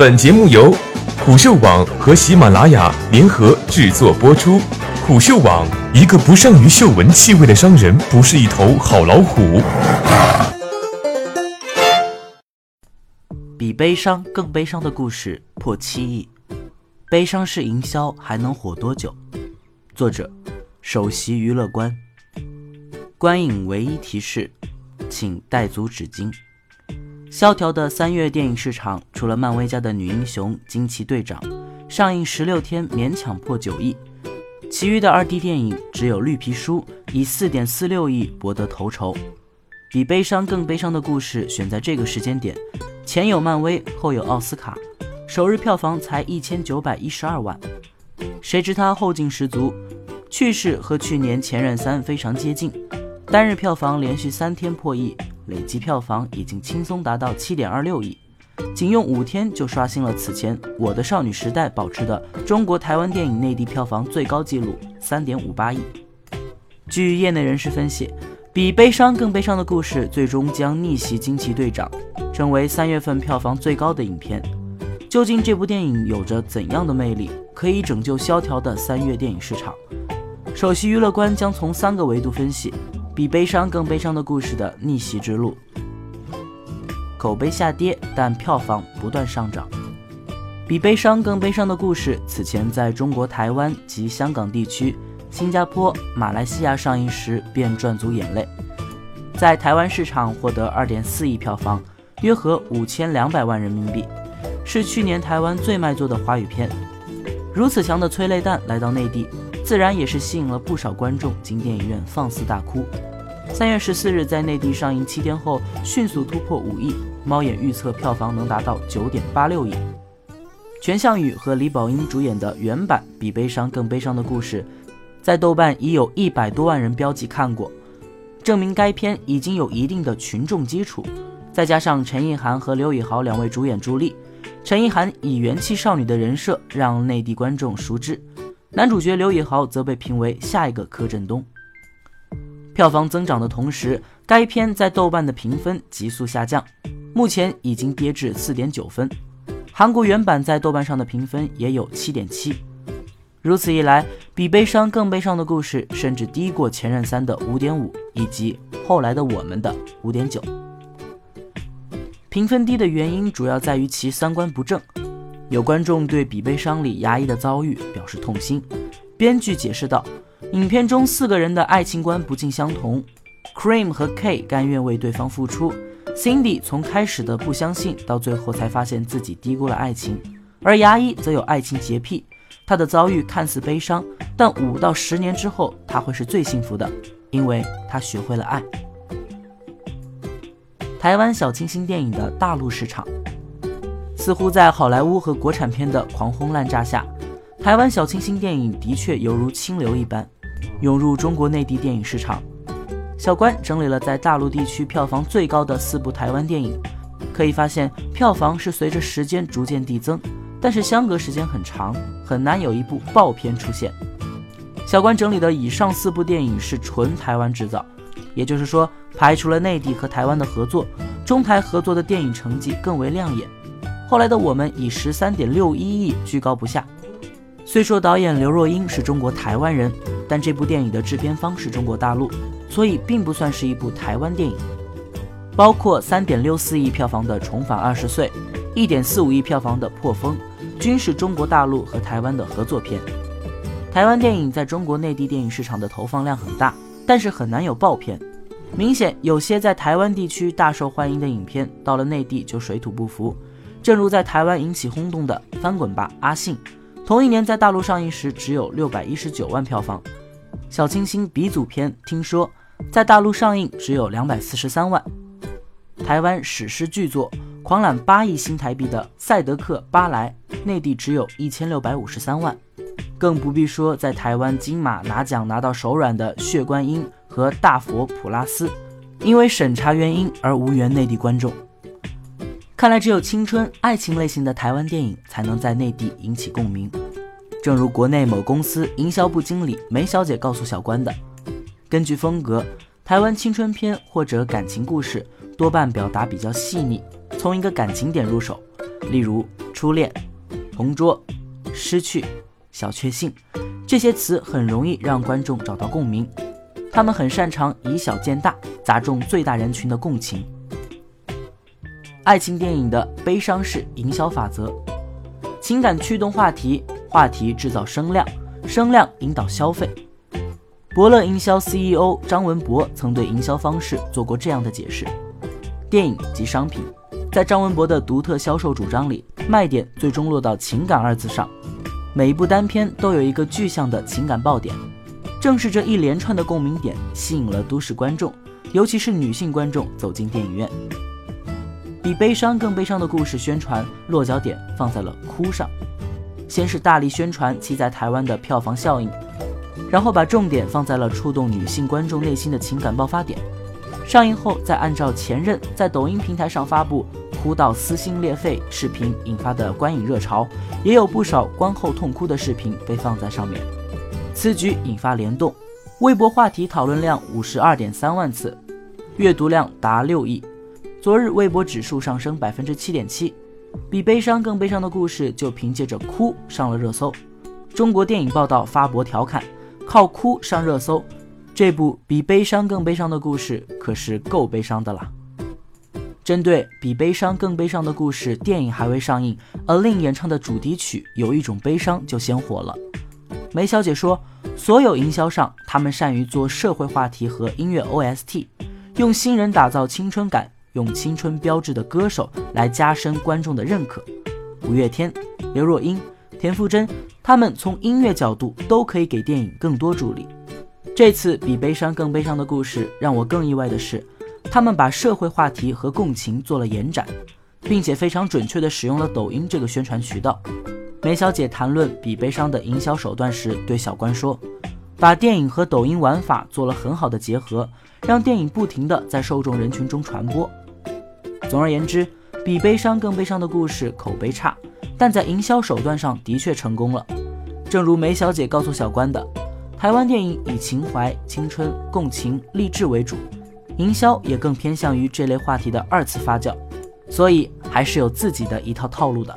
本节目由虎嗅网和喜马拉雅联合制作播出。虎嗅网：一个不善于嗅闻气味的商人，不是一头好老虎。比悲伤更悲伤的故事破七亿，悲伤式营销还能火多久？作者：首席娱乐官。观影唯一提示，请带足纸巾。萧条的三月电影市场，除了漫威家的女英雄惊奇队长上映十六天勉强破九亿，其余的二 D 电影只有绿皮书以四点四六亿博得头筹。比悲伤更悲伤的故事选在这个时间点，前有漫威，后有奥斯卡，首日票房才一千九百一十二万。谁知他后劲十足，去世和去年前任三非常接近，单日票房连续三天破亿。累计票房已经轻松达到七点二六亿，仅用五天就刷新了此前《我的少女时代》保持的中国台湾电影内地票房最高纪录三点五八亿。据业内人士分析，比悲伤更悲伤的故事最终将逆袭《惊奇队长》，成为三月份票房最高的影片。究竟这部电影有着怎样的魅力，可以拯救萧条的三月电影市场？首席娱乐官将从三个维度分析。比悲伤更悲伤的故事的逆袭之路，口碑下跌，但票房不断上涨。比悲伤更悲伤的故事此前在中国台湾及香港地区、新加坡、马来西亚上映时便赚足眼泪，在台湾市场获得二点四亿票房，约合五千两百万人民币，是去年台湾最卖座的华语片。如此强的催泪弹来到内地。自然也是吸引了不少观众进电影院放肆大哭。三月十四日在内地上映七天后，迅速突破五亿，猫眼预测票房能达到九点八六亿。全相宇和李宝英主演的原版《比悲伤更悲伤的故事》，在豆瓣已有一百多万人标记看过，证明该片已经有一定的群众基础。再加上陈意涵和刘以豪两位主演助力，陈意涵以元气少女的人设让内地观众熟知。男主角刘以豪则被评为下一个柯震东。票房增长的同时，该片在豆瓣的评分急速下降，目前已经跌至四点九分。韩国原版在豆瓣上的评分也有七点七。如此一来，比悲伤更悲伤的故事甚至低过前任三的五点五，以及后来的我们的五点九。评分低的原因主要在于其三观不正。有观众对比悲伤里牙医的遭遇表示痛心，编剧解释道：“影片中四个人的爱情观不尽相同，Cream 和 K 甘愿为对方付出，Cindy 从开始的不相信到最后才发现自己低估了爱情，而牙医则有爱情洁癖，他的遭遇看似悲伤，但五到十年之后他会是最幸福的，因为他学会了爱。”台湾小清新电影的大陆市场。似乎在好莱坞和国产片的狂轰滥炸下，台湾小清新电影的确犹如清流一般涌入中国内地电影市场。小关整理了在大陆地区票房最高的四部台湾电影，可以发现票房是随着时间逐渐递增，但是相隔时间很长，很难有一部爆片出现。小关整理的以上四部电影是纯台湾制造，也就是说排除了内地和台湾的合作，中台合作的电影成绩更为亮眼。后来的我们以十三点六一亿居高不下。虽说导演刘若英是中国台湾人，但这部电影的制片方是中国大陆，所以并不算是一部台湾电影。包括三点六四亿票房的《重返二十岁》，一点四五亿票房的《破风》，均是中国大陆和台湾的合作片。台湾电影在中国内地电影市场的投放量很大，但是很难有爆片。明显有些在台湾地区大受欢迎的影片，到了内地就水土不服。正如在台湾引起轰动的《翻滚吧，阿信》，同一年在大陆上映时只有六百一十九万票房；小清新鼻祖片《听说》在大陆上映只有两百四十三万；台湾史诗巨作狂揽八亿新台币的《赛德克·巴莱》，内地只有一千六百五十三万；更不必说在台湾金马拿奖拿到手软的《血观音》和《大佛普拉斯》，因为审查原因而无缘内地观众。看来，只有青春爱情类型的台湾电影才能在内地引起共鸣。正如国内某公司营销部经理梅小姐告诉小关的：“根据风格，台湾青春片或者感情故事多半表达比较细腻，从一个感情点入手，例如《初恋、同桌、失去、小确幸，这些词很容易让观众找到共鸣。他们很擅长以小见大，砸中最大人群的共情。爱情电影的悲伤式营销法则：情感驱动话题，话题制造声量，声量引导消费。伯乐营销 CEO 张文博曾对营销方式做过这样的解释：电影及商品，在张文博的独特销售主张里，卖点最终落到“情感”二字上。每一部单片都有一个具象的情感爆点，正是这一连串的共鸣点吸引了都市观众，尤其是女性观众走进电影院。比悲伤更悲伤的故事宣传落脚点放在了哭上，先是大力宣传其在台湾的票房效应。然后把重点放在了触动女性观众内心的情感爆发点。上映后，再按照前任在抖音平台上发布哭到撕心裂肺视频引发的观影热潮，也有不少观后痛哭的视频被放在上面。此举引发联动，微博话题讨论量五十二点三万次，阅读量达六亿。昨日微博指数上升百分之七点七。比悲伤更悲伤的故事就凭借着哭上了热搜。中国电影报道发博调侃。靠哭上热搜，这部比悲伤更悲伤的故事可是够悲伤的啦。针对比悲伤更悲伤的故事，电影还未上映，，A Lin 演唱的主题曲《有一种悲伤》就先火了。梅小姐说，所有营销上，他们善于做社会话题和音乐 OST，用新人打造青春感，用青春标志的歌手来加深观众的认可。五月天、刘若英。田馥甄，他们从音乐角度都可以给电影更多助力。这次比悲伤更悲伤的故事让我更意外的是，他们把社会话题和共情做了延展，并且非常准确地使用了抖音这个宣传渠道。梅小姐谈论比悲伤的营销手段时，对小关说：“把电影和抖音玩法做了很好的结合，让电影不停地在受众人群中传播。”总而言之，比悲伤更悲伤的故事口碑差。但在营销手段上的确成功了，正如梅小姐告诉小关的，台湾电影以情怀、青春、共情、励志为主，营销也更偏向于这类话题的二次发酵，所以还是有自己的一套套路的。